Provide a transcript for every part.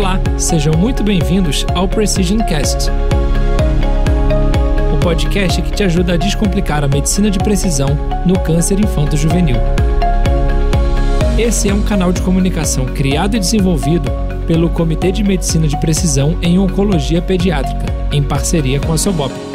Olá, sejam muito bem-vindos ao Precision Cast. O podcast que te ajuda a descomplicar a medicina de precisão no câncer infanto-juvenil. Esse é um canal de comunicação criado e desenvolvido pelo Comitê de Medicina de Precisão em Oncologia Pediátrica, em parceria com a Sobop.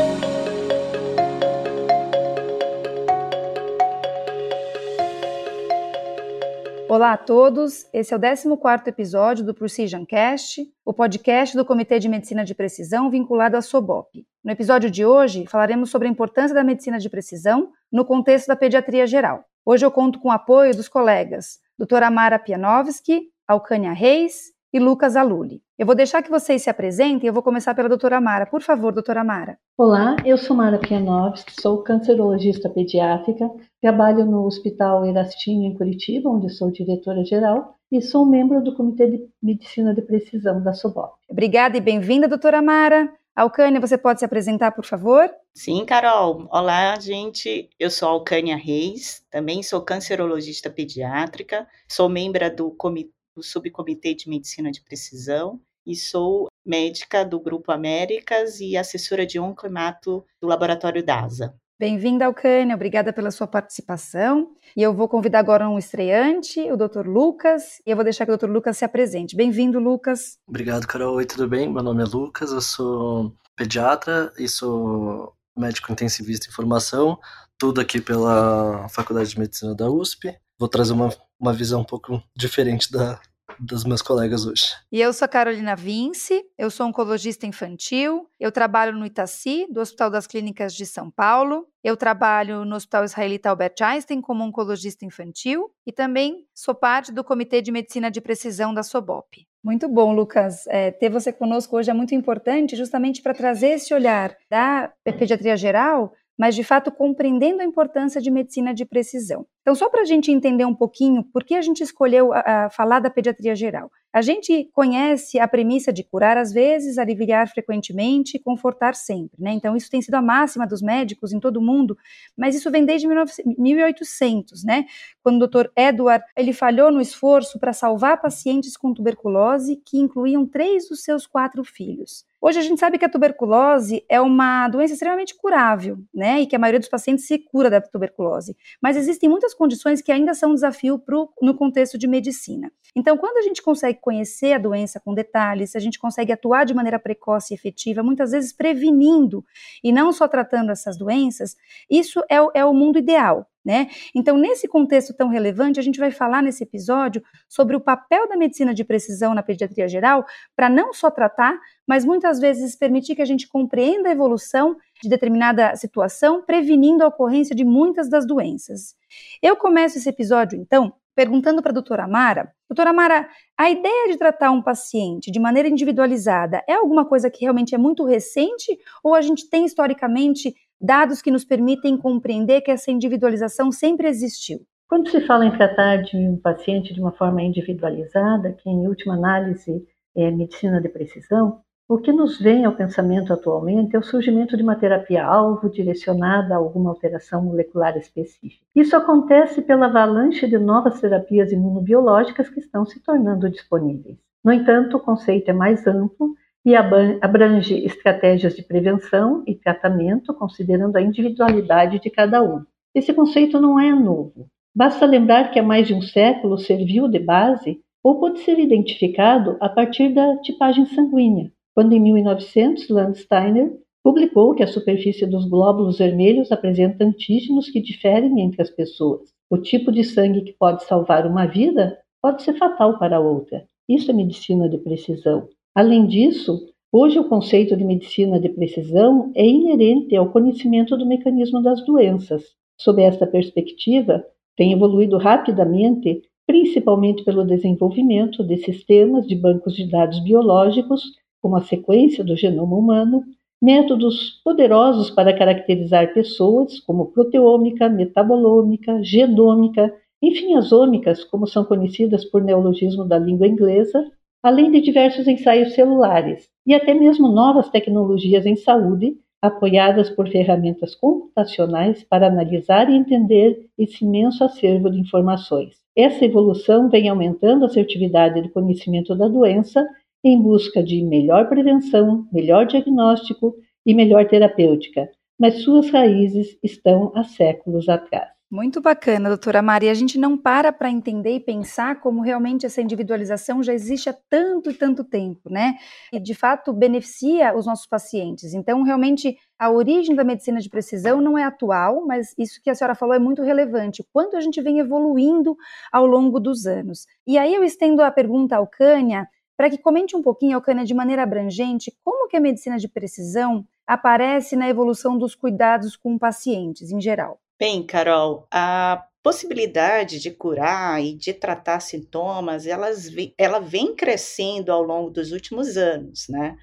Olá a todos, esse é o 14º episódio do Precision Cast, o podcast do Comitê de Medicina de Precisão vinculado à SOBOP. No episódio de hoje, falaremos sobre a importância da medicina de precisão no contexto da pediatria geral. Hoje eu conto com o apoio dos colegas doutora Mara Pianovski, Alcânia Reis e Lucas Aluli. Eu vou deixar que vocês se apresentem e eu vou começar pela doutora Mara. Por favor, doutora Mara. Olá, eu sou Mara Pianovski, sou cancerologista pediátrica, trabalho no Hospital Erastinho em Curitiba, onde sou diretora-geral, e sou membro do Comitê de Medicina de Precisão da SOBOP. Obrigada e bem-vinda, doutora Mara. Alcânia, você pode se apresentar, por favor? Sim, Carol. Olá, gente. Eu sou Alcânia Reis, também sou cancerologista pediátrica, sou membro do Comitê do Subcomitê de Medicina de Precisão e sou médica do Grupo Américas e assessora de onclimato do Laboratório DASA. Bem-vinda, Alcânia, obrigada pela sua participação. E eu vou convidar agora um estreante, o Dr. Lucas, e eu vou deixar que o Dr. Lucas se apresente. Bem-vindo, Lucas. Obrigado, Carol. Oi, tudo bem? Meu nome é Lucas, eu sou pediatra e sou médico intensivista em formação, tudo aqui pela Faculdade de Medicina da USP. Vou trazer uma uma visão um pouco diferente da, dos meus colegas hoje. E eu sou a Carolina Vince, eu sou oncologista infantil, eu trabalho no Itaci, do Hospital das Clínicas de São Paulo, eu trabalho no Hospital Israelita Albert Einstein como oncologista infantil e também sou parte do Comitê de Medicina de Precisão da SOBOP. Muito bom, Lucas. É, ter você conosco hoje é muito importante, justamente para trazer esse olhar da pediatria geral mas de fato compreendendo a importância de medicina de precisão. Então, só para a gente entender um pouquinho por que a gente escolheu a, a falar da pediatria geral. A gente conhece a premissa de curar às vezes, aliviar frequentemente confortar sempre, né? Então, isso tem sido a máxima dos médicos em todo o mundo, mas isso vem desde 1800, né? Quando o Dr. Edward ele falhou no esforço para salvar pacientes com tuberculose que incluíam três dos seus quatro filhos. Hoje a gente sabe que a tuberculose é uma doença extremamente curável, né? E que a maioria dos pacientes se cura da tuberculose. Mas existem muitas condições que ainda são um desafio pro, no contexto de medicina. Então, quando a gente consegue conhecer a doença com detalhes, a gente consegue atuar de maneira precoce e efetiva, muitas vezes prevenindo e não só tratando essas doenças, isso é, é o mundo ideal. Né? Então, nesse contexto tão relevante, a gente vai falar nesse episódio sobre o papel da medicina de precisão na pediatria geral para não só tratar, mas muitas vezes permitir que a gente compreenda a evolução de determinada situação, prevenindo a ocorrência de muitas das doenças. Eu começo esse episódio, então, perguntando para a doutora Mara: Doutora Mara, a ideia de tratar um paciente de maneira individualizada é alguma coisa que realmente é muito recente ou a gente tem historicamente dados que nos permitem compreender que essa individualização sempre existiu. Quando se fala em tratar de um paciente de uma forma individualizada, que em última análise é medicina de precisão, o que nos vem ao pensamento atualmente é o surgimento de uma terapia-alvo direcionada a alguma alteração molecular específica. Isso acontece pela avalanche de novas terapias imunobiológicas que estão se tornando disponíveis. No entanto, o conceito é mais amplo e abrange estratégias de prevenção e tratamento, considerando a individualidade de cada um. Esse conceito não é novo. Basta lembrar que há mais de um século serviu de base ou pode ser identificado a partir da tipagem sanguínea, quando em 1900 Landsteiner publicou que a superfície dos glóbulos vermelhos apresenta antígenos que diferem entre as pessoas. O tipo de sangue que pode salvar uma vida pode ser fatal para outra. Isso é medicina de precisão. Além disso, hoje o conceito de medicina de precisão é inerente ao conhecimento do mecanismo das doenças. Sob esta perspectiva, tem evoluído rapidamente, principalmente pelo desenvolvimento de sistemas de bancos de dados biológicos, como a sequência do genoma humano, métodos poderosos para caracterizar pessoas, como proteômica, metabolômica, genômica, enfim, as ômicas, como são conhecidas por neologismo da língua inglesa, além de diversos ensaios celulares e até mesmo novas tecnologias em saúde, apoiadas por ferramentas computacionais para analisar e entender esse imenso acervo de informações. Essa evolução vem aumentando a assertividade do conhecimento da doença em busca de melhor prevenção, melhor diagnóstico e melhor terapêutica, mas suas raízes estão há séculos atrás. Muito bacana, doutora Maria. A gente não para para entender e pensar como realmente essa individualização já existe há tanto e tanto tempo, né? E de fato beneficia os nossos pacientes. Então, realmente, a origem da medicina de precisão não é atual, mas isso que a senhora falou é muito relevante. Quanto a gente vem evoluindo ao longo dos anos. E aí eu estendo a pergunta ao Cânia para que comente um pouquinho, Alcânia, de maneira abrangente, como que a medicina de precisão aparece na evolução dos cuidados com pacientes em geral. Bem, Carol, a possibilidade de curar e de tratar sintomas, elas, ela vem crescendo ao longo dos últimos anos, né?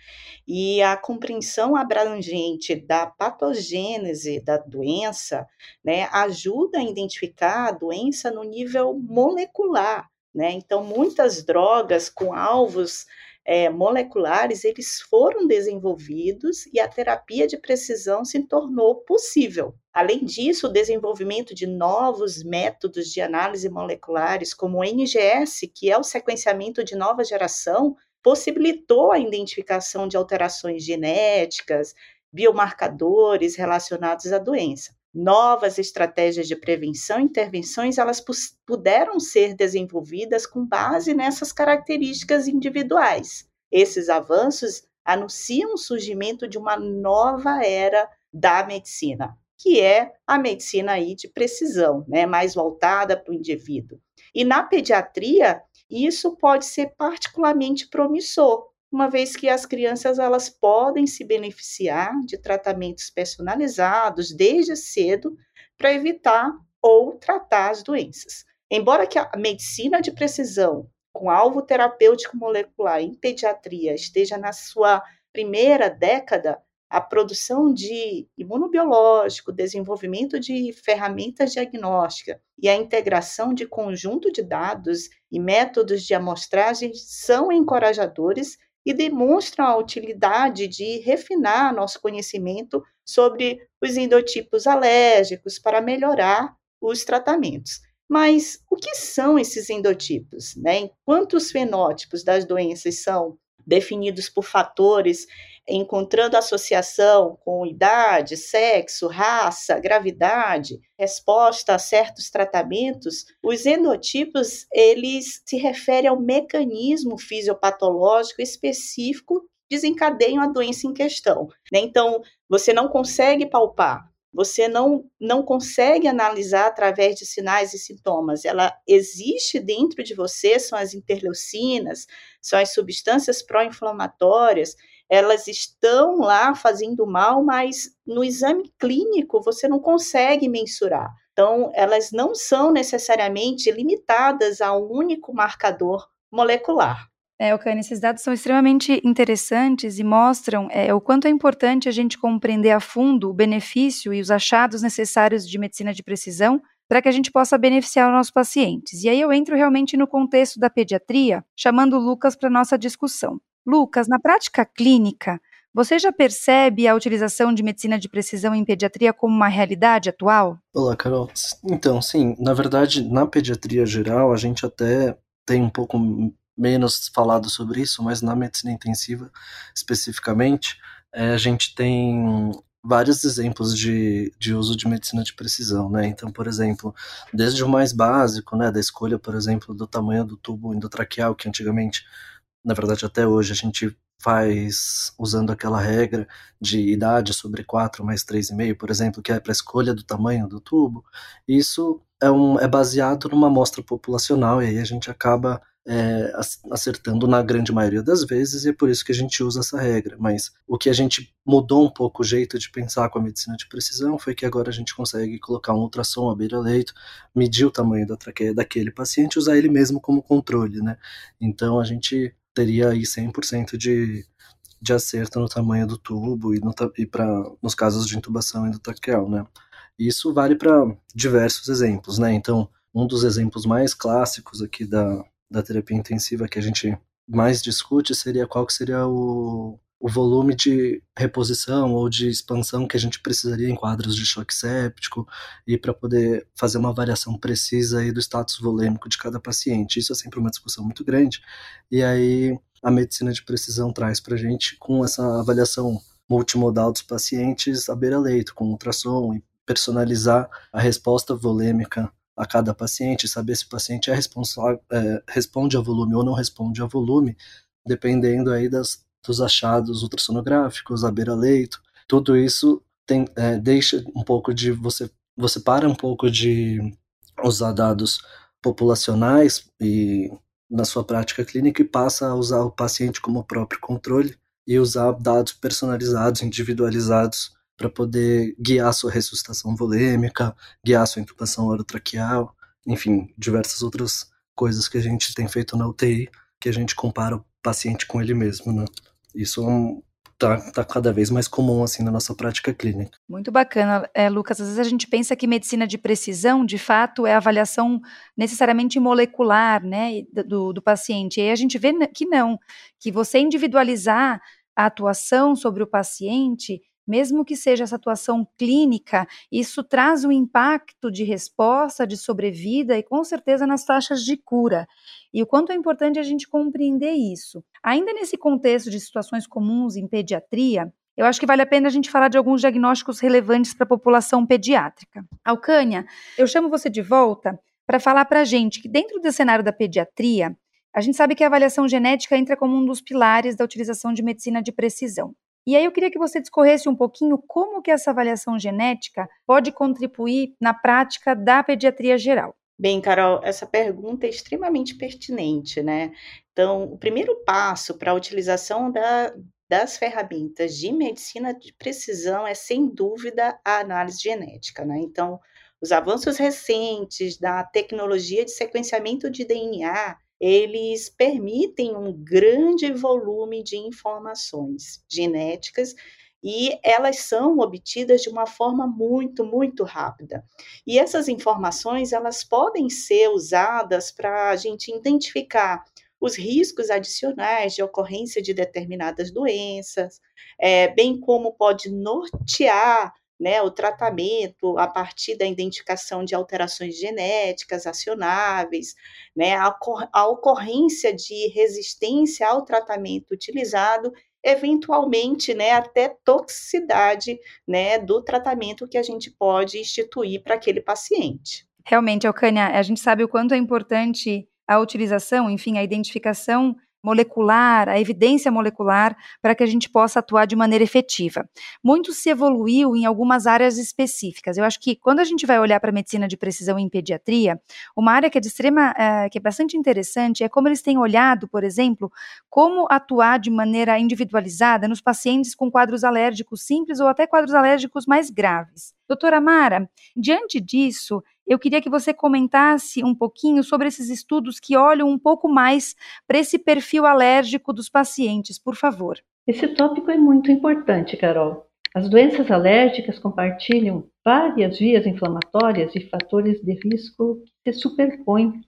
E a compreensão abrangente da patogênese da doença, né, ajuda a identificar a doença no nível molecular, né? Então, muitas drogas com alvos é, moleculares, eles foram desenvolvidos e a terapia de precisão se tornou possível. Além disso, o desenvolvimento de novos métodos de análise moleculares, como o NGS, que é o sequenciamento de nova geração, possibilitou a identificação de alterações genéticas, biomarcadores relacionados à doença novas estratégias de prevenção e intervenções, elas puderam ser desenvolvidas com base nessas características individuais. Esses avanços anunciam o surgimento de uma nova era da medicina, que é a medicina aí de precisão, né, mais voltada para o indivíduo. E na pediatria, isso pode ser particularmente promissor, uma vez que as crianças elas podem se beneficiar de tratamentos personalizados desde cedo para evitar ou tratar as doenças. Embora que a medicina de precisão com alvo terapêutico molecular em pediatria esteja na sua primeira década, a produção de imunobiológico, desenvolvimento de ferramentas diagnósticas e a integração de conjunto de dados e métodos de amostragem são encorajadores e demonstram a utilidade de refinar nosso conhecimento sobre os endotipos alérgicos para melhorar os tratamentos. Mas o que são esses endotipos? Né? Quantos fenótipos das doenças são definidos por fatores encontrando associação com idade, sexo, raça, gravidade, resposta a certos tratamentos, os endotipos eles se referem ao mecanismo fisiopatológico específico que desencadeiam a doença em questão. Né? Então, você não consegue palpar, você não, não consegue analisar através de sinais e sintomas. Ela existe dentro de você, são as interleucinas, são as substâncias pró-inflamatórias, elas estão lá fazendo mal, mas no exame clínico você não consegue mensurar. Então, elas não são necessariamente limitadas a um único marcador molecular. É, Ocane, esses dados são extremamente interessantes e mostram é, o quanto é importante a gente compreender a fundo o benefício e os achados necessários de medicina de precisão para que a gente possa beneficiar os nossos pacientes. E aí eu entro realmente no contexto da pediatria, chamando o Lucas para nossa discussão. Lucas, na prática clínica, você já percebe a utilização de medicina de precisão em pediatria como uma realidade atual? Olá, Carol. Então, sim, na verdade, na pediatria geral, a gente até tem um pouco menos falado sobre isso, mas na medicina intensiva especificamente, é, a gente tem vários exemplos de, de uso de medicina de precisão, né? Então, por exemplo, desde o mais básico, né, da escolha, por exemplo, do tamanho do tubo endotraqueal, que antigamente na verdade até hoje a gente faz usando aquela regra de idade sobre 4 mais 3,5, por exemplo, que é para escolha do tamanho do tubo, isso é, um, é baseado numa amostra populacional e aí a gente acaba é, acertando na grande maioria das vezes e é por isso que a gente usa essa regra. Mas o que a gente mudou um pouco o jeito de pensar com a medicina de precisão foi que agora a gente consegue colocar um ultrassom à beira-leito, medir o tamanho da traqueia daquele paciente e usar ele mesmo como controle, né? Então a gente teria aí 100% de, de acerto no tamanho do tubo e, no, e pra, nos casos de intubação endotraqueal, né? Isso vale para diversos exemplos, né? Então, um dos exemplos mais clássicos aqui da, da terapia intensiva que a gente mais discute seria qual que seria o, o volume de reposição ou de expansão que a gente precisaria em quadros de choque séptico e para poder fazer uma variação precisa aí do status volêmico de cada paciente. Isso é sempre uma discussão muito grande. E aí a medicina de precisão traz para a gente com essa avaliação multimodal dos pacientes à beira-leito, com ultrassom e personalizar a resposta volêmica a cada paciente, saber se o paciente é responsável, é, responde a volume ou não responde a volume, dependendo aí das, dos achados ultrassonográficos, à beira-leito. Tudo isso tem, é, deixa um pouco de você, você para um pouco de usar dados populacionais e na sua prática clínica e passa a usar o paciente como próprio controle e usar dados personalizados, individualizados para poder guiar sua ressuscitação volêmica, guiar sua intubação orotraqueal, enfim, diversas outras coisas que a gente tem feito na UTI, que a gente compara o paciente com ele mesmo, né? Isso está tá cada vez mais comum assim na nossa prática clínica. Muito bacana, é, Lucas. Às vezes a gente pensa que medicina de precisão, de fato, é avaliação necessariamente molecular, né, do, do paciente. E aí a gente vê que não, que você individualizar a atuação sobre o paciente mesmo que seja essa atuação clínica, isso traz um impacto de resposta, de sobrevida e com certeza nas taxas de cura. E o quanto é importante a gente compreender isso. Ainda nesse contexto de situações comuns em pediatria, eu acho que vale a pena a gente falar de alguns diagnósticos relevantes para a população pediátrica. Alcânia, eu chamo você de volta para falar para a gente que dentro do cenário da pediatria, a gente sabe que a avaliação genética entra como um dos pilares da utilização de medicina de precisão. E aí eu queria que você discorresse um pouquinho como que essa avaliação genética pode contribuir na prática da pediatria geral. Bem, Carol, essa pergunta é extremamente pertinente, né? Então, o primeiro passo para a utilização da, das ferramentas de medicina de precisão é, sem dúvida, a análise genética, né? Então, os avanços recentes da tecnologia de sequenciamento de DNA eles permitem um grande volume de informações genéticas e elas são obtidas de uma forma muito, muito rápida. E essas informações, elas podem ser usadas para a gente identificar os riscos adicionais de ocorrência de determinadas doenças, é, bem como pode nortear né, o tratamento a partir da identificação de alterações genéticas acionáveis, né, a, a ocorrência de resistência ao tratamento utilizado, eventualmente, né, até toxicidade, né, do tratamento que a gente pode instituir para aquele paciente. Realmente, Alcânia, a gente sabe o quanto é importante a utilização, enfim, a identificação molecular, a evidência molecular, para que a gente possa atuar de maneira efetiva. Muito se evoluiu em algumas áreas específicas. Eu acho que quando a gente vai olhar para a medicina de precisão em pediatria, uma área que é de extrema, é, que é bastante interessante é como eles têm olhado, por exemplo, como atuar de maneira individualizada nos pacientes com quadros alérgicos simples ou até quadros alérgicos mais graves. Doutora Mara, diante disso, eu queria que você comentasse um pouquinho sobre esses estudos que olham um pouco mais para esse perfil alérgico dos pacientes, por favor. Esse tópico é muito importante, Carol. As doenças alérgicas compartilham várias vias inflamatórias e fatores de risco que se superpõem.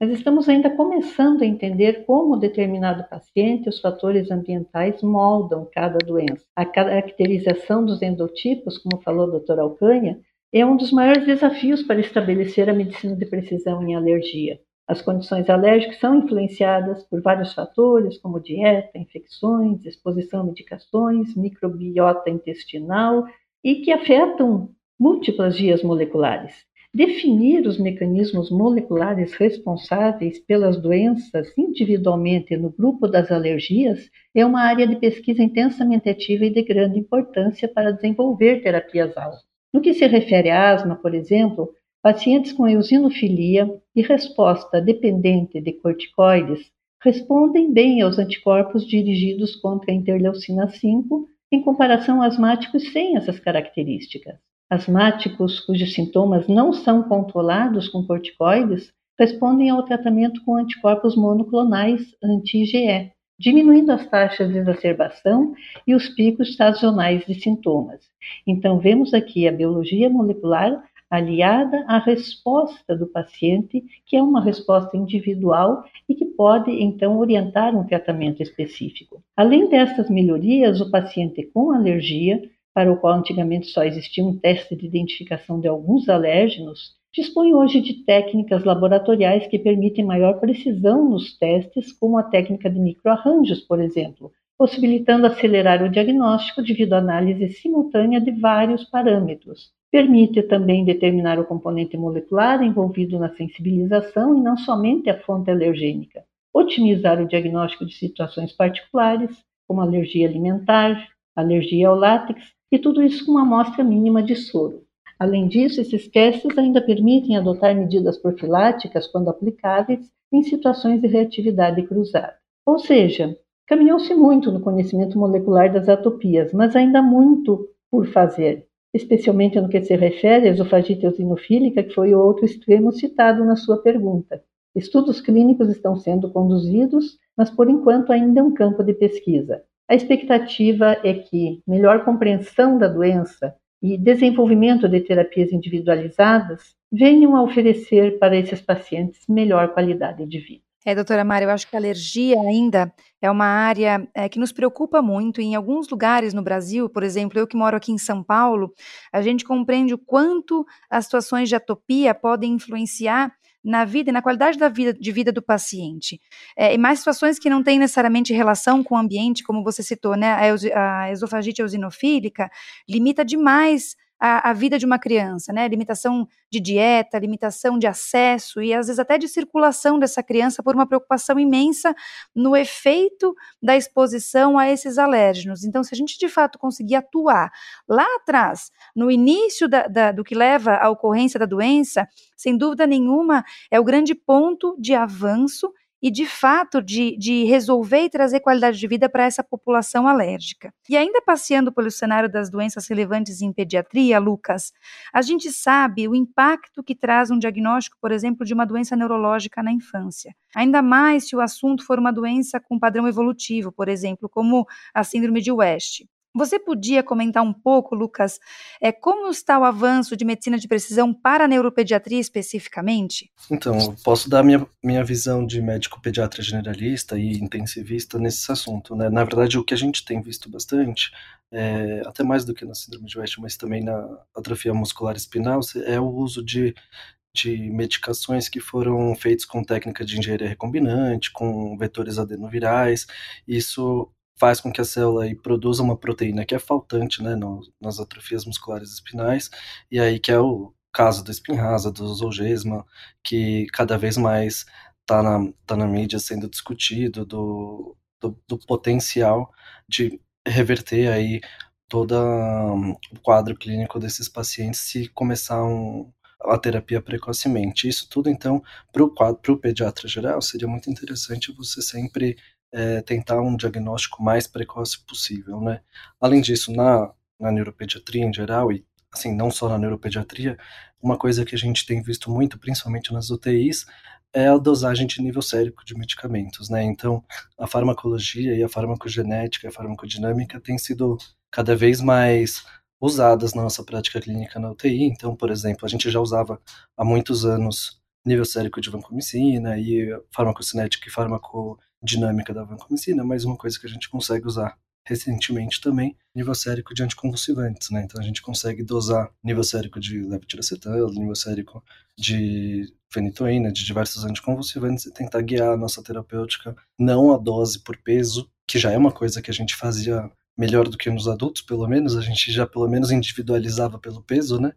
Mas estamos ainda começando a entender como determinado paciente os fatores ambientais moldam cada doença. A caracterização dos endotipos, como falou a doutora Alcanha, é um dos maiores desafios para estabelecer a medicina de precisão em alergia. As condições alérgicas são influenciadas por vários fatores, como dieta, infecções, exposição a medicações, microbiota intestinal e que afetam múltiplas vias moleculares. Definir os mecanismos moleculares responsáveis pelas doenças individualmente no grupo das alergias é uma área de pesquisa intensamente ativa e de grande importância para desenvolver terapias-alvo. No que se refere à asma, por exemplo, pacientes com eosinofilia e resposta dependente de corticoides respondem bem aos anticorpos dirigidos contra a interleucina 5 em comparação a asmáticos sem essas características. Asmáticos cujos sintomas não são controlados com corticoides respondem ao tratamento com anticorpos monoclonais anti-IgE, diminuindo as taxas de exacerbação e os picos estacionais de sintomas. Então, vemos aqui a biologia molecular aliada à resposta do paciente, que é uma resposta individual e que pode, então, orientar um tratamento específico. Além dessas melhorias, o paciente com alergia, para o qual antigamente só existia um teste de identificação de alguns alérgenos, dispõe hoje de técnicas laboratoriais que permitem maior precisão nos testes, como a técnica de microarranjos, por exemplo, possibilitando acelerar o diagnóstico devido à análise simultânea de vários parâmetros. Permite também determinar o componente molecular envolvido na sensibilização e não somente a fonte alergênica. Otimizar o diagnóstico de situações particulares, como alergia alimentar, alergia ao látex, e tudo isso com uma amostra mínima de soro. Além disso, esses testes ainda permitem adotar medidas profiláticas, quando aplicáveis, em situações de reatividade cruzada. Ou seja, caminhou-se muito no conhecimento molecular das atopias, mas ainda muito por fazer, especialmente no que se refere à esofagite eosinofílica, que foi o outro extremo citado na sua pergunta. Estudos clínicos estão sendo conduzidos, mas por enquanto ainda é um campo de pesquisa. A expectativa é que melhor compreensão da doença e desenvolvimento de terapias individualizadas venham a oferecer para esses pacientes melhor qualidade de vida. É, doutora Mari, eu acho que a alergia ainda é uma área é, que nos preocupa muito. Em alguns lugares no Brasil, por exemplo, eu que moro aqui em São Paulo, a gente compreende o quanto as situações de atopia podem influenciar na vida e na qualidade da vida, de vida do paciente. É, e mais situações que não têm necessariamente relação com o ambiente, como você citou, né? A, a esofagite eosinofílica limita demais a, a, vida de uma criança, né? Limitação de dieta, limitação de acesso e às vezes até de circulação dessa criança por uma preocupação imensa no efeito da exposição a esses alérgenos. Então, se a gente de fato conseguir atuar lá atrás, no início da, da, do que leva à ocorrência da doença, sem dúvida nenhuma, é o grande ponto de avanço e, de fato, de, de resolver e trazer qualidade de vida para essa população alérgica. E ainda passeando pelo cenário das doenças relevantes em pediatria, Lucas, a gente sabe o impacto que traz um diagnóstico, por exemplo, de uma doença neurológica na infância. Ainda mais se o assunto for uma doença com padrão evolutivo, por exemplo, como a síndrome de West. Você podia comentar um pouco, Lucas, é, como está o avanço de medicina de precisão para a neuropediatria especificamente? Então, posso dar minha, minha visão de médico pediatra generalista e intensivista nesse assunto. Né? Na verdade, o que a gente tem visto bastante, é, até mais do que na síndrome de West, mas também na atrofia muscular espinal, é o uso de de medicações que foram feitas com técnica de engenharia recombinante, com vetores adenovirais. Isso faz com que a célula aí produza uma proteína que é faltante né, no, nas atrofias musculares espinais, e aí que é o caso do espinrasa, do zolgesma, que cada vez mais está na, tá na mídia sendo discutido, do, do, do potencial de reverter aí todo um, o quadro clínico desses pacientes se começar um, a terapia precocemente. Isso tudo, então, para o pediatra geral, seria muito interessante você sempre é, tentar um diagnóstico mais precoce possível, né? Além disso, na, na neuropediatria em geral, e assim, não só na neuropediatria, uma coisa que a gente tem visto muito, principalmente nas UTIs, é a dosagem de nível sérico de medicamentos, né? Então, a farmacologia e a farmacogenética, a farmacodinâmica têm sido cada vez mais usadas na nossa prática clínica na UTI. Então, por exemplo, a gente já usava há muitos anos nível sérico de vancomicina e farmacocinética e farmaco dinâmica da vancomicina, mas uma coisa que a gente consegue usar recentemente também, nível sérico de anticonvulsivantes, né? Então a gente consegue dosar nível sérico de levetiracetam, nível sérico de fenitoína, de diversos anticonvulsivantes e tentar guiar a nossa terapêutica não a dose por peso, que já é uma coisa que a gente fazia melhor do que nos adultos, pelo menos, a gente já pelo menos individualizava pelo peso, né?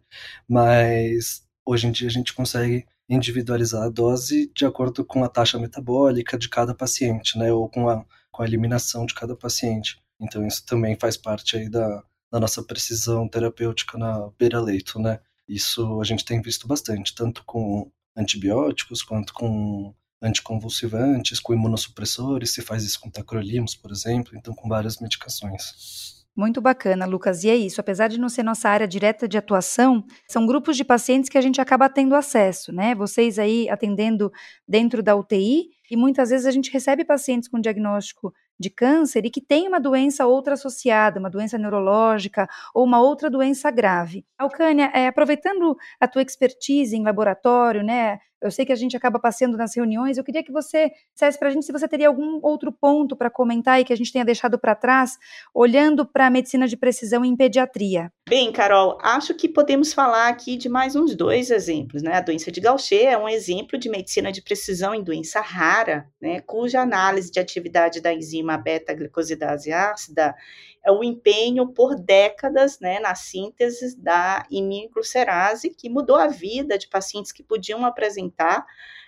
Mas hoje em dia a gente consegue individualizar a dose de acordo com a taxa metabólica de cada paciente, né, ou com a, com a eliminação de cada paciente. Então isso também faz parte aí da, da nossa precisão terapêutica na beira-leito, né. Isso a gente tem visto bastante, tanto com antibióticos quanto com anticonvulsivantes, com imunossupressores, se faz isso com tacrolimus, por exemplo, então com várias medicações. Muito bacana, Lucas. E é isso, apesar de não ser nossa área direta de atuação, são grupos de pacientes que a gente acaba tendo acesso, né? Vocês aí atendendo dentro da UTI, e muitas vezes a gente recebe pacientes com diagnóstico de câncer e que tem uma doença outra associada, uma doença neurológica ou uma outra doença grave. Alcânia, é, aproveitando a tua expertise em laboratório, né, Eu sei que a gente acaba passeando nas reuniões. Eu queria que você dissesse para a gente se você teria algum outro ponto para comentar e que a gente tenha deixado para trás, olhando para a medicina de precisão em pediatria. Bem, Carol, acho que podemos falar aqui de mais uns dois exemplos, né? A doença de Gaucher é um exemplo de medicina de precisão em doença rara, né? Cuja análise de atividade da enzima beta-glicosidase ácida o empenho por décadas, né, na síntese da imiglucerase, que mudou a vida de pacientes que podiam apresentar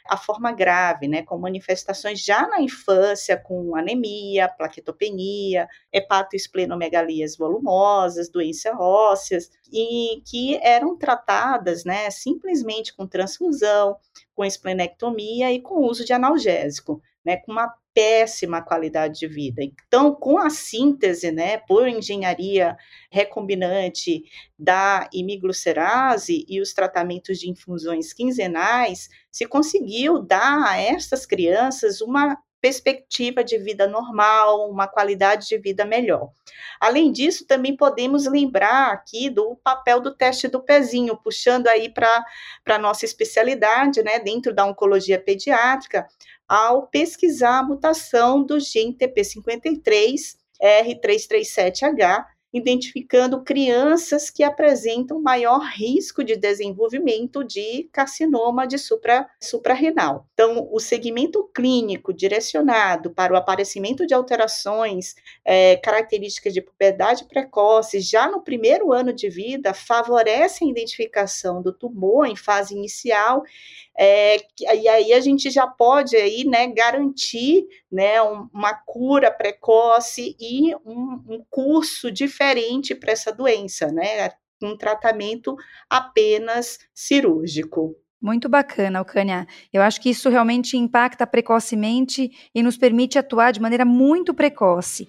a forma grave, né, com manifestações já na infância, com anemia, plaquetopenia, hepatoesplenomegalias volumosas, doenças ósseas, e que eram tratadas, né, simplesmente com transfusão, com esplenectomia e com uso de analgésico, né, com uma péssima qualidade de vida. Então, com a síntese, né, por engenharia recombinante da imiglucerase e os tratamentos de infusões quinzenais, se conseguiu dar a estas crianças uma perspectiva de vida normal, uma qualidade de vida melhor. Além disso, também podemos lembrar aqui do papel do teste do pezinho, puxando aí para a nossa especialidade, né, dentro da oncologia pediátrica, ao pesquisar a mutação do gene TP53 R337H, identificando crianças que apresentam maior risco de desenvolvimento de carcinoma de supra, suprarrenal. Então, o segmento clínico direcionado para o aparecimento de alterações é, características de puberdade precoce já no primeiro ano de vida favorece a identificação do tumor em fase inicial é, e aí a gente já pode aí, né, garantir né, uma cura precoce e um, um curso diferente para essa doença, né, um tratamento apenas cirúrgico. Muito bacana, Alcânia. Eu acho que isso realmente impacta precocemente e nos permite atuar de maneira muito precoce.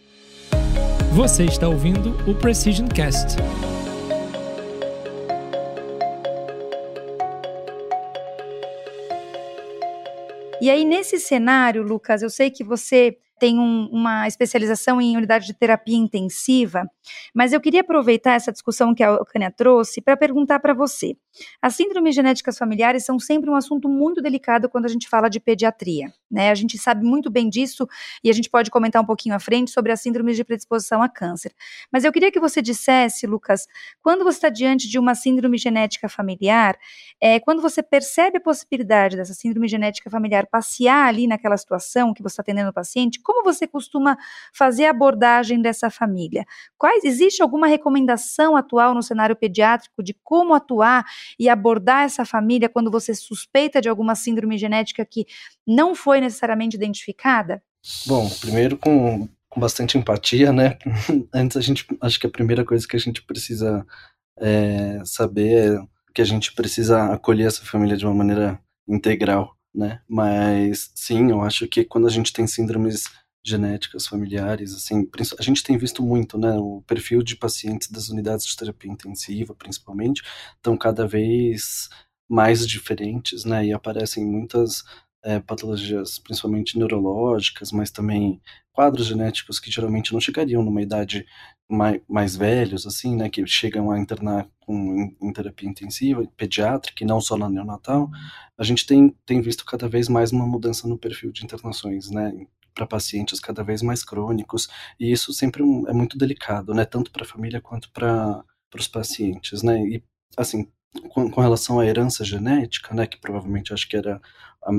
Você está ouvindo o Precision Cast. E aí, nesse cenário, Lucas, eu sei que você tem um, uma especialização em unidade de terapia intensiva, mas eu queria aproveitar essa discussão que a Cânia trouxe para perguntar para você. As síndromes genéticas familiares são sempre um assunto muito delicado quando a gente fala de pediatria, né? A gente sabe muito bem disso e a gente pode comentar um pouquinho à frente sobre as síndromes de predisposição a câncer. Mas eu queria que você dissesse, Lucas, quando você está diante de uma síndrome genética familiar, é, quando você percebe a possibilidade dessa síndrome genética familiar passear ali naquela situação que você está atendendo o paciente, como você costuma fazer a abordagem dessa família? Quais existe alguma recomendação atual no cenário pediátrico de como atuar e abordar essa família quando você suspeita de alguma síndrome genética que não foi necessariamente identificada? Bom, primeiro com, com bastante empatia, né? Antes a gente acho que a primeira coisa que a gente precisa é, saber é que a gente precisa acolher essa família de uma maneira integral, né? Mas sim, eu acho que quando a gente tem síndromes genéticas familiares, assim, a gente tem visto muito, né, o perfil de pacientes das unidades de terapia intensiva, principalmente, estão cada vez mais diferentes, né, e aparecem muitas é, patologias, principalmente neurológicas, mas também quadros genéticos que geralmente não chegariam numa idade mais, mais velhos, assim, né, que chegam a internar com, em, terapia intensiva, pediátrica, e não só na neonatal, a gente tem, tem visto cada vez mais uma mudança no perfil de internações, né, para pacientes cada vez mais crônicos, e isso sempre é muito delicado, né, tanto para a família quanto para os pacientes, né, e assim, com, com, relação à herança genética, né, que provavelmente acho que era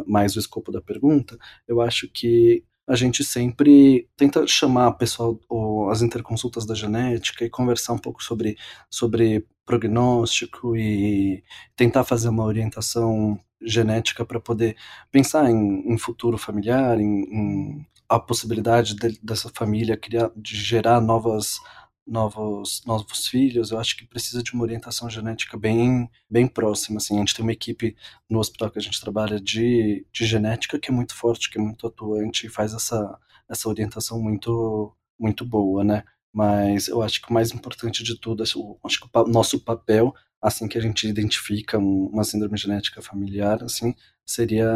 mais o escopo da pergunta, eu acho que a gente sempre tenta chamar o pessoal, ou as interconsultas da genética e conversar um pouco sobre, sobre prognóstico e tentar fazer uma orientação genética para poder pensar em, em, futuro familiar, em, em a possibilidade de, dessa família criar, de gerar novas novos novos filhos, eu acho que precisa de uma orientação genética bem bem próxima, assim. A gente tem uma equipe no hospital que a gente trabalha de, de genética que é muito forte, que é muito atuante e faz essa essa orientação muito muito boa, né? Mas eu acho que o mais importante de tudo, acho que o nosso papel assim que a gente identifica uma síndrome genética familiar, assim, seria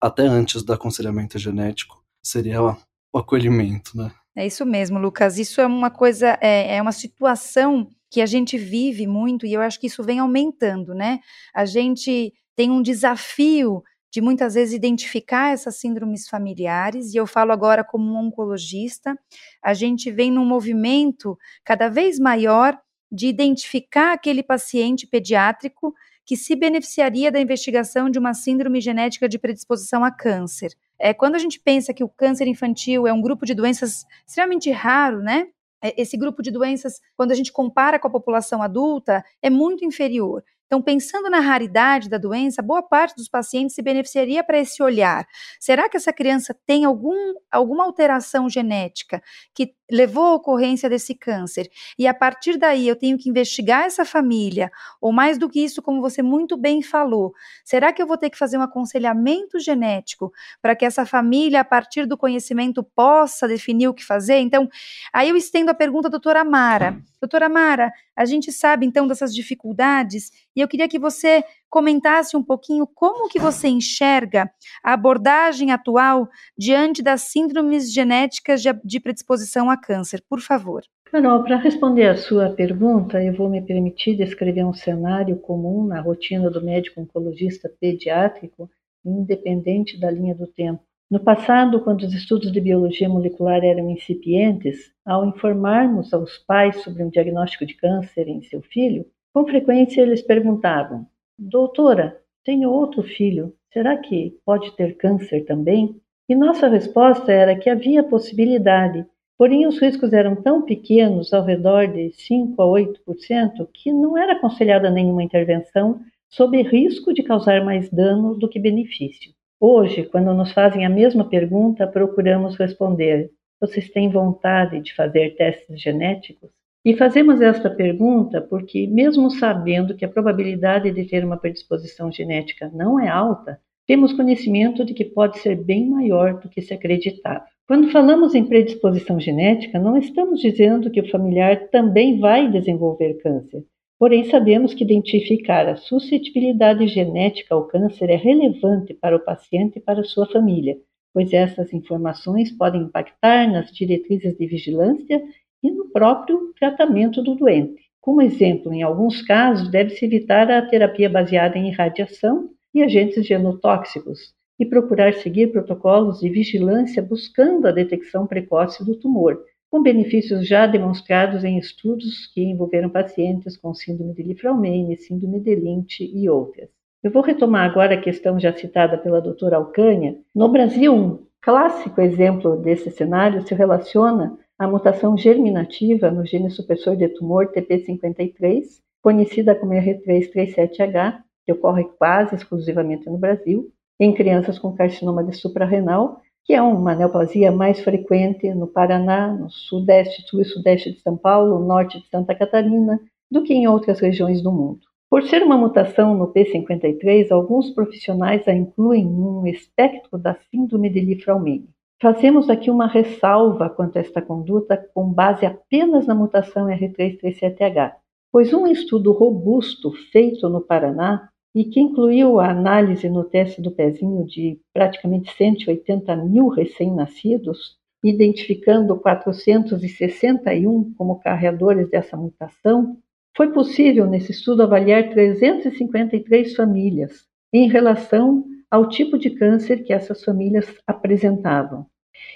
até antes do aconselhamento genético, seria o acolhimento, né? É isso mesmo, Lucas. Isso é uma coisa, é, é uma situação que a gente vive muito e eu acho que isso vem aumentando, né? A gente tem um desafio de muitas vezes identificar essas síndromes familiares, e eu falo agora como um oncologista, a gente vem num movimento cada vez maior de identificar aquele paciente pediátrico que se beneficiaria da investigação de uma síndrome genética de predisposição a câncer. É, quando a gente pensa que o câncer infantil é um grupo de doenças extremamente raro, né? É, esse grupo de doenças, quando a gente compara com a população adulta, é muito inferior. Então, pensando na raridade da doença, boa parte dos pacientes se beneficiaria para esse olhar. Será que essa criança tem algum, alguma alteração genética que levou à ocorrência desse câncer? E a partir daí eu tenho que investigar essa família, ou mais do que isso, como você muito bem falou, será que eu vou ter que fazer um aconselhamento genético para que essa família, a partir do conhecimento, possa definir o que fazer? Então, aí eu estendo a pergunta à doutora Mara. Doutora Mara, a gente sabe então dessas dificuldades e eu queria que você comentasse um pouquinho como que você enxerga a abordagem atual diante das síndromes genéticas de predisposição a câncer, por favor. Carol, para responder a sua pergunta, eu vou me permitir descrever um cenário comum na rotina do médico oncologista pediátrico, independente da linha do tempo. No passado, quando os estudos de biologia molecular eram incipientes, ao informarmos aos pais sobre um diagnóstico de câncer em seu filho, com frequência eles perguntavam: Doutora, tenho outro filho, será que pode ter câncer também? E nossa resposta era que havia possibilidade, porém os riscos eram tão pequenos, ao redor de 5 a 8%, que não era aconselhada nenhuma intervenção sob risco de causar mais dano do que benefício. Hoje, quando nos fazem a mesma pergunta, procuramos responder: Vocês têm vontade de fazer testes genéticos? E fazemos esta pergunta porque, mesmo sabendo que a probabilidade de ter uma predisposição genética não é alta, temos conhecimento de que pode ser bem maior do que se acreditava. Quando falamos em predisposição genética, não estamos dizendo que o familiar também vai desenvolver câncer. Porém, sabemos que identificar a suscetibilidade genética ao câncer é relevante para o paciente e para sua família, pois essas informações podem impactar nas diretrizes de vigilância e no próprio tratamento do doente. Como exemplo, em alguns casos, deve-se evitar a terapia baseada em radiação e agentes genotóxicos e procurar seguir protocolos de vigilância buscando a detecção precoce do tumor, com benefícios já demonstrados em estudos que envolveram pacientes com síndrome de Lifraumene, síndrome de Lynch e outras. Eu vou retomar agora a questão já citada pela doutora Alcânia. No Brasil, um clássico exemplo desse cenário se relaciona à mutação germinativa no gene supressor de tumor TP53, conhecida como R337H, que ocorre quase exclusivamente no Brasil, em crianças com carcinoma de suprarrenal que é uma neoplasia mais frequente no Paraná, no sudeste, sul e sudeste de São Paulo, norte de Santa Catarina, do que em outras regiões do mundo. Por ser uma mutação no P53, alguns profissionais a incluem num espectro da síndrome de Lifraumene. Fazemos aqui uma ressalva quanto a esta conduta com base apenas na mutação R337H, pois um estudo robusto feito no Paraná e que incluiu a análise no teste do pezinho de praticamente 180 mil recém-nascidos, identificando 461 como carreadores dessa mutação, foi possível nesse estudo avaliar 353 famílias em relação ao tipo de câncer que essas famílias apresentavam.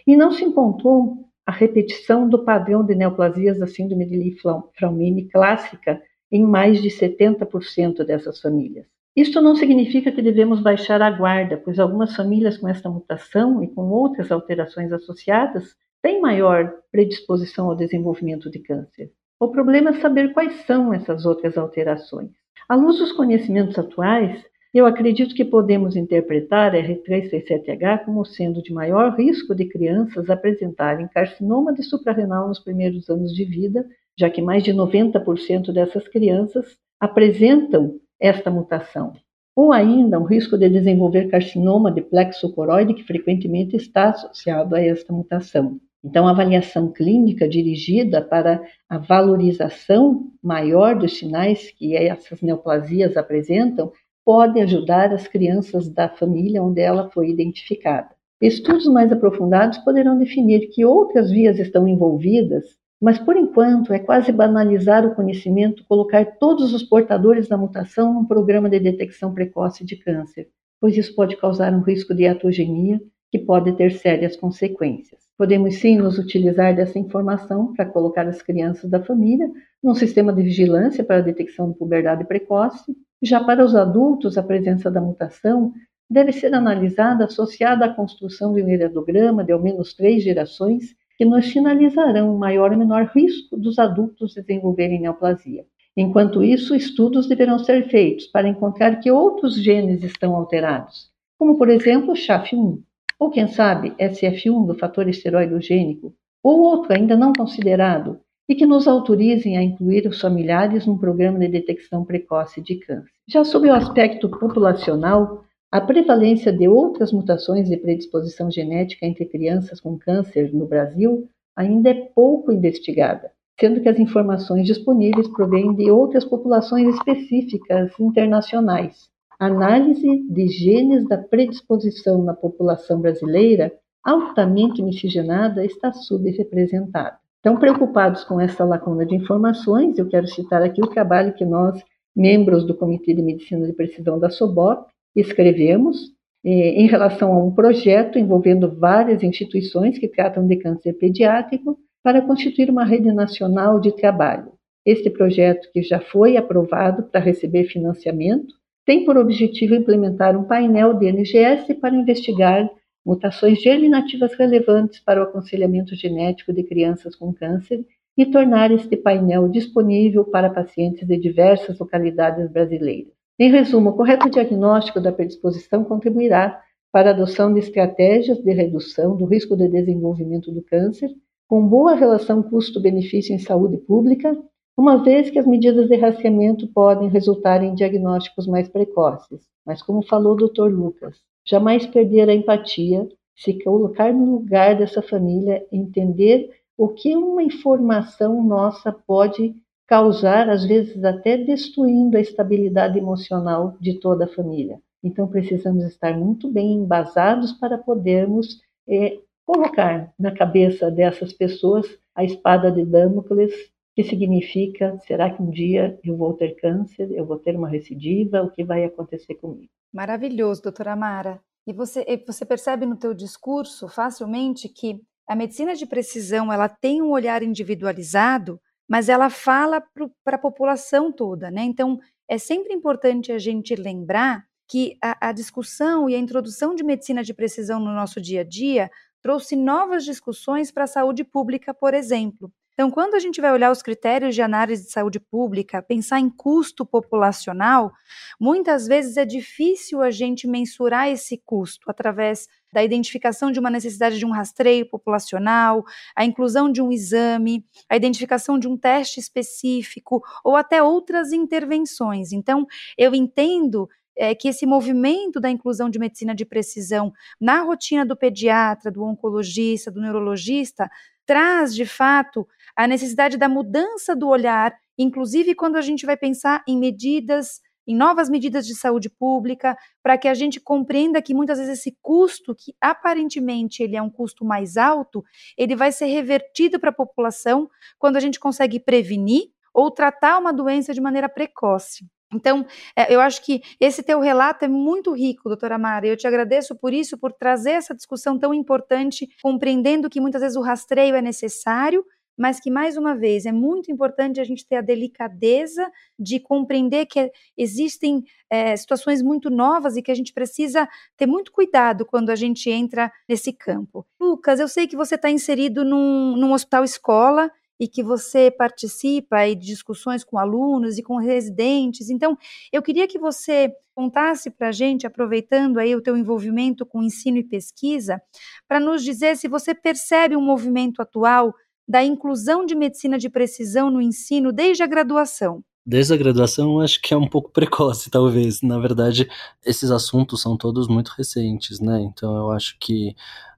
E não se encontrou a repetição do padrão de neoplasias da síndrome de Li-Fraumeni clássica em mais de 70% dessas famílias. Isto não significa que devemos baixar a guarda, pois algumas famílias com esta mutação e com outras alterações associadas têm maior predisposição ao desenvolvimento de câncer. O problema é saber quais são essas outras alterações. À luz dos conhecimentos atuais, eu acredito que podemos interpretar R337H como sendo de maior risco de crianças apresentarem carcinoma de suprarrenal nos primeiros anos de vida, já que mais de 90% dessas crianças apresentam esta mutação. Ou ainda o risco de desenvolver carcinoma de plexo coroide, que frequentemente está associado a esta mutação. Então, a avaliação clínica dirigida para a valorização maior dos sinais que essas neoplasias apresentam pode ajudar as crianças da família onde ela foi identificada. Estudos mais aprofundados poderão definir que outras vias estão envolvidas Mas, por enquanto, é quase banalizar o conhecimento colocar todos os portadores da mutação num programa de detecção precoce de câncer, pois isso pode causar um risco de atogenia que pode ter sérias consequências. Podemos sim nos utilizar dessa informação para colocar as crianças da família num sistema de vigilância para a detecção de puberdade precoce. Já para os adultos, a presença da mutação deve ser analisada associada à construção de um heredograma de ao menos três gerações que nos sinalizarão o maior ou menor risco dos adultos desenvolverem neoplasia. Enquanto isso, estudos deverão ser feitos para encontrar que outros genes estão alterados, como por exemplo o SHAF1, ou quem sabe SF1 do fator esteroidogênico, ou outro ainda não considerado, e que nos autorizem a incluir os familiares num programa de detecção precoce de câncer. Já sob o aspecto populacional, a prevalência de outras mutações de predisposição genética entre crianças com câncer no Brasil ainda é pouco investigada, sendo que as informações disponíveis provêm de outras populações específicas internacionais. Análise de genes da predisposição na população brasileira altamente miscigenada está subrepresentada. Então, preocupados com essa lacuna de informações, eu quero citar aqui o trabalho que nós, membros do Comitê de Medicina de Precisão da SOBOP, escrevemos eh, em relação a um projeto envolvendo várias instituições que tratam de câncer pediátrico para constituir uma rede nacional de trabalho. Este projeto, que já foi aprovado para receber financiamento, tem por objetivo implementar um painel de NGS para investigar mutações germinativas relevantes para o aconselhamento genético de crianças com câncer e tornar este painel disponível para pacientes de diversas localidades brasileiras. Em resumo, o correto diagnóstico da predisposição contribuirá para a adoção de estratégias de redução do risco de desenvolvimento do câncer, com boa relação custo-benefício em saúde pública, uma vez que as medidas de rastreamento podem resultar em diagnósticos mais precoces. Mas, como falou o Dr. Lucas, jamais perder a empatia, se colocar no lugar dessa família, entender o que uma informação nossa pode causar, às vezes até destruindo a estabilidade emocional de toda a família. Então, precisamos estar muito bem embasados para podermos é, colocar na cabeça dessas pessoas a espada de Damocles, que significa: será que um dia eu vou ter câncer, eu vou ter uma recidiva, o que vai acontecer comigo? Maravilhoso, doutora Mara. E você, você percebe no teu discurso facilmente que a medicina de precisão ela tem um olhar individualizado mas ela fala para a população toda, né? Então, é sempre importante a gente lembrar que a, a, discussão e a introdução de medicina de precisão no nosso dia a dia trouxe novas discussões para a saúde pública, por exemplo. Então, quando a gente vai olhar os critérios de análise de saúde pública, pensar em custo populacional, muitas vezes é difícil a gente mensurar esse custo através da identificação de uma necessidade de um rastreio populacional, a inclusão de um exame, a identificação de um teste específico ou até outras intervenções. Então, eu entendo é, que esse movimento da inclusão de medicina de precisão na rotina do pediatra, do oncologista, do neurologista, traz de fato a necessidade da mudança do olhar, inclusive quando a gente vai pensar em medidas, em novas medidas de saúde pública, para que a gente compreenda que muitas vezes esse custo, que aparentemente ele é um custo mais alto, ele vai ser revertido para a população quando a gente consegue prevenir ou tratar uma doença de maneira precoce. Então, é, eu acho que esse teu relato é muito rico, doutora Mara. Eu te agradeço por isso, por trazer essa discussão tão importante, compreendendo que muitas vezes o rastreio é necessário, mas que, mais uma vez, é muito importante a gente ter a delicadeza de compreender que existem é, situações muito novas e que a gente precisa ter muito cuidado quando a gente entra nesse campo. Lucas, eu sei que você está inserido num, num hospital escola e que você participa de discussões com alunos e com residentes. Então, eu queria que você contasse para a gente, aproveitando aí o teu envolvimento com ensino e pesquisa, para nos dizer se você percebe um movimento atual da inclusão de medicina de precisão no ensino desde a graduação? Desde a graduação, acho que é um pouco precoce, talvez. Na verdade, esses assuntos são todos muito recentes, né? Então, eu acho que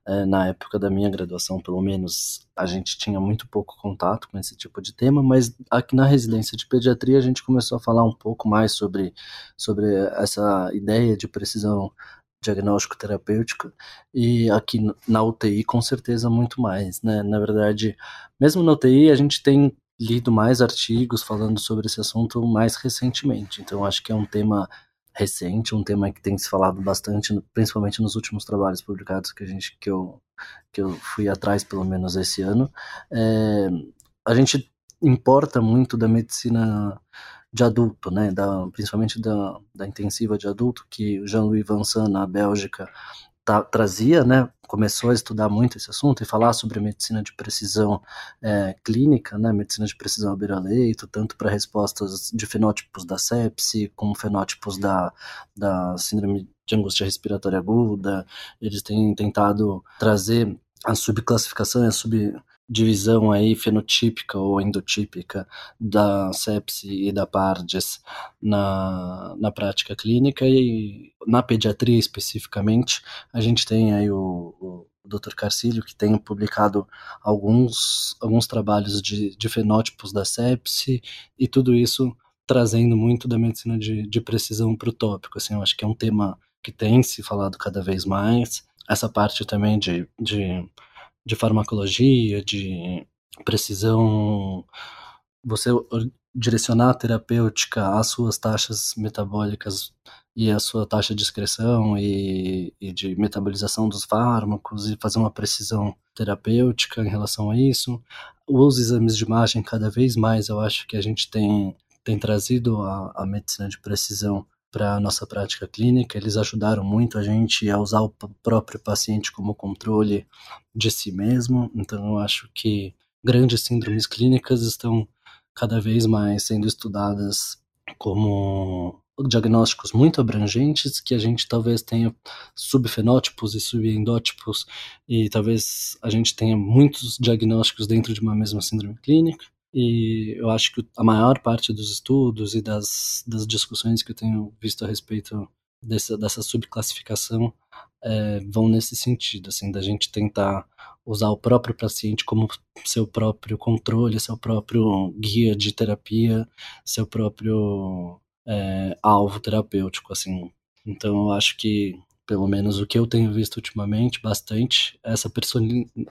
é, na época da minha graduação, pelo menos, a gente tinha muito pouco contato com esse tipo de tema, mas aqui na residência de pediatria a gente começou a falar um pouco mais sobre, sobre essa ideia de precisão diagnóstico terapêutico e aqui na UTI com certeza muito mais, né? Na verdade, mesmo na UTI a gente tem lido mais artigos falando sobre esse assunto mais recentemente. Então acho que é um tema recente, um tema que tem se falado bastante, principalmente nos últimos trabalhos publicados que a gente que eu que eu fui atrás pelo menos esse ano. É, a gente importa muito da medicina de adulto, né, da, principalmente da, da intensiva de adulto, que Jean-Louis Vincent, na Bélgica, tá, trazia, né, começou a estudar muito esse assunto e falar sobre medicina de precisão é, clínica, né, medicina de precisão à beira-leito, tanto para respostas de fenótipos da sepse, como fenótipos da, da síndrome de angústia respiratória aguda. Eles têm tentado trazer a subclassificação e a sub divisão aí fenotípica ou endotípica da sepse e da PARDES na, na prática clínica e na pediatria especificamente, a gente tem aí o, o Dr. Carcílio, que tem publicado alguns, alguns trabalhos de, de fenótipos da sepse e tudo isso trazendo muito da medicina de, de precisão para o tópico. Assim, eu acho que é um tema que tem se falado cada vez mais. Essa parte também de, de de farmacologia, de precisão, você direcionar a terapêutica às suas taxas metabólicas e a sua taxa de excreção e, e, de metabolização dos fármacos e fazer uma precisão terapêutica em relação a isso. Os exames de imagem, cada vez mais, eu acho que a gente tem, tem trazido a, a medicina de precisão para a nossa prática clínica. Eles ajudaram muito a gente a usar o próprio paciente como controle de si mesmo. Então, eu acho que grandes síndromes clínicas estão cada vez mais sendo estudadas como diagnósticos muito abrangentes que a gente talvez tenha subfenótipos e subendótipos e talvez a gente tenha muitos diagnósticos dentro de uma mesma síndrome clínica e eu acho que a maior parte dos estudos e das, das discussões que eu tenho visto a respeito dessa, dessa subclassificação é, vão nesse sentido, assim, da gente tentar usar o próprio paciente como seu próprio controle, seu próprio guia de terapia, seu próprio é, alvo terapêutico, assim. Então eu acho que pelo menos o que eu tenho visto ultimamente bastante essa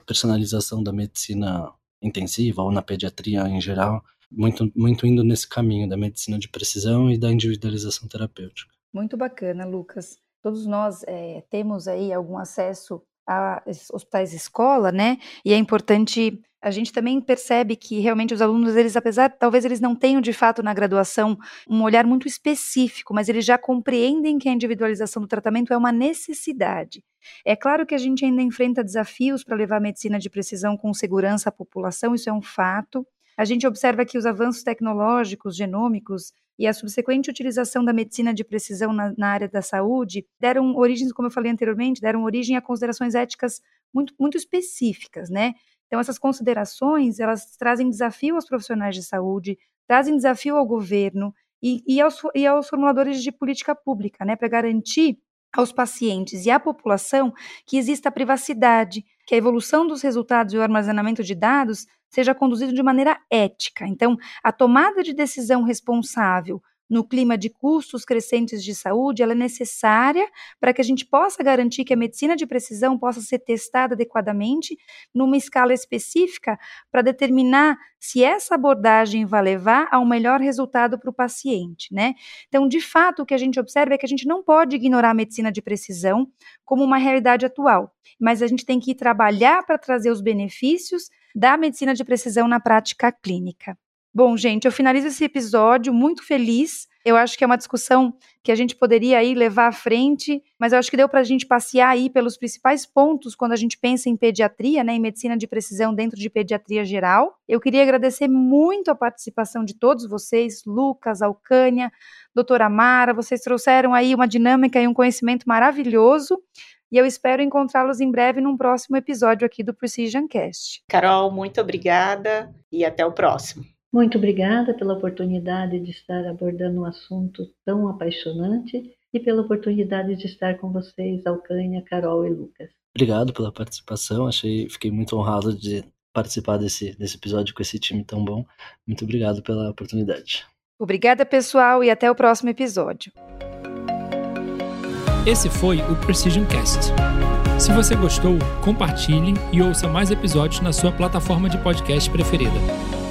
personalização da medicina intensiva ou na pediatria em geral, muito, muito indo nesse caminho da medicina de precisão e da individualização terapêutica. Muito bacana, Lucas. Todos nós é, temos aí algum acesso a hospitais escola, né? E é importante a gente também percebe que realmente os alunos, eles, apesar, talvez eles não tenham de fato na graduação um olhar muito específico, mas eles já compreendem que a individualização do tratamento é uma necessidade. É claro que a gente ainda enfrenta desafios para levar a medicina de precisão com segurança à população, isso é um fato. A gente observa que os avanços tecnológicos, genômicos e a subsequente utilização da medicina de precisão na, na, área da saúde deram origem, como eu falei anteriormente, deram origem a considerações éticas muito, muito específicas, né? Então, essas considerações, elas trazem desafio aos profissionais de saúde, trazem desafio ao governo e, e, aos, e aos formuladores de política pública, né, para garantir aos pacientes e à população que exista privacidade, que a evolução dos resultados e o armazenamento de dados seja conduzido de maneira ética. Então, a tomada de decisão responsável no clima de custos crescentes de saúde, ela é necessária para que a gente possa garantir que a medicina de precisão possa ser testada adequadamente numa escala específica para determinar se essa abordagem vai levar ao melhor resultado para o paciente, né? Então, de fato, o que a gente observa é que a gente não pode ignorar a medicina de precisão como uma realidade atual, mas a gente tem que trabalhar para trazer os benefícios da medicina de precisão na prática clínica. Bom, gente, eu finalizo esse episódio muito feliz. Eu acho que é uma discussão que a gente poderia aí levar à frente, mas eu acho que deu para a gente passear aí pelos principais pontos quando a gente pensa em pediatria, né, em medicina de precisão dentro de pediatria geral. Eu queria agradecer muito a participação de todos vocês, Lucas, Alcânia, doutora Mara, vocês trouxeram aí uma dinâmica e um conhecimento maravilhoso e eu espero encontrá-los em breve num próximo episódio aqui do Precision Cast. Carol, muito obrigada e até o próximo. Muito obrigada pela oportunidade de estar abordando um assunto tão apaixonante e pela oportunidade de estar com vocês, Alcânia, Carol e Lucas. Obrigado pela participação, achei, fiquei muito honrado de participar desse, desse episódio com esse time tão bom. Muito obrigado pela oportunidade. Obrigada, pessoal, e até o próximo episódio. Esse foi o Precision Cast. Se você gostou, compartilhe e ouça mais episódios na sua plataforma de podcast preferida.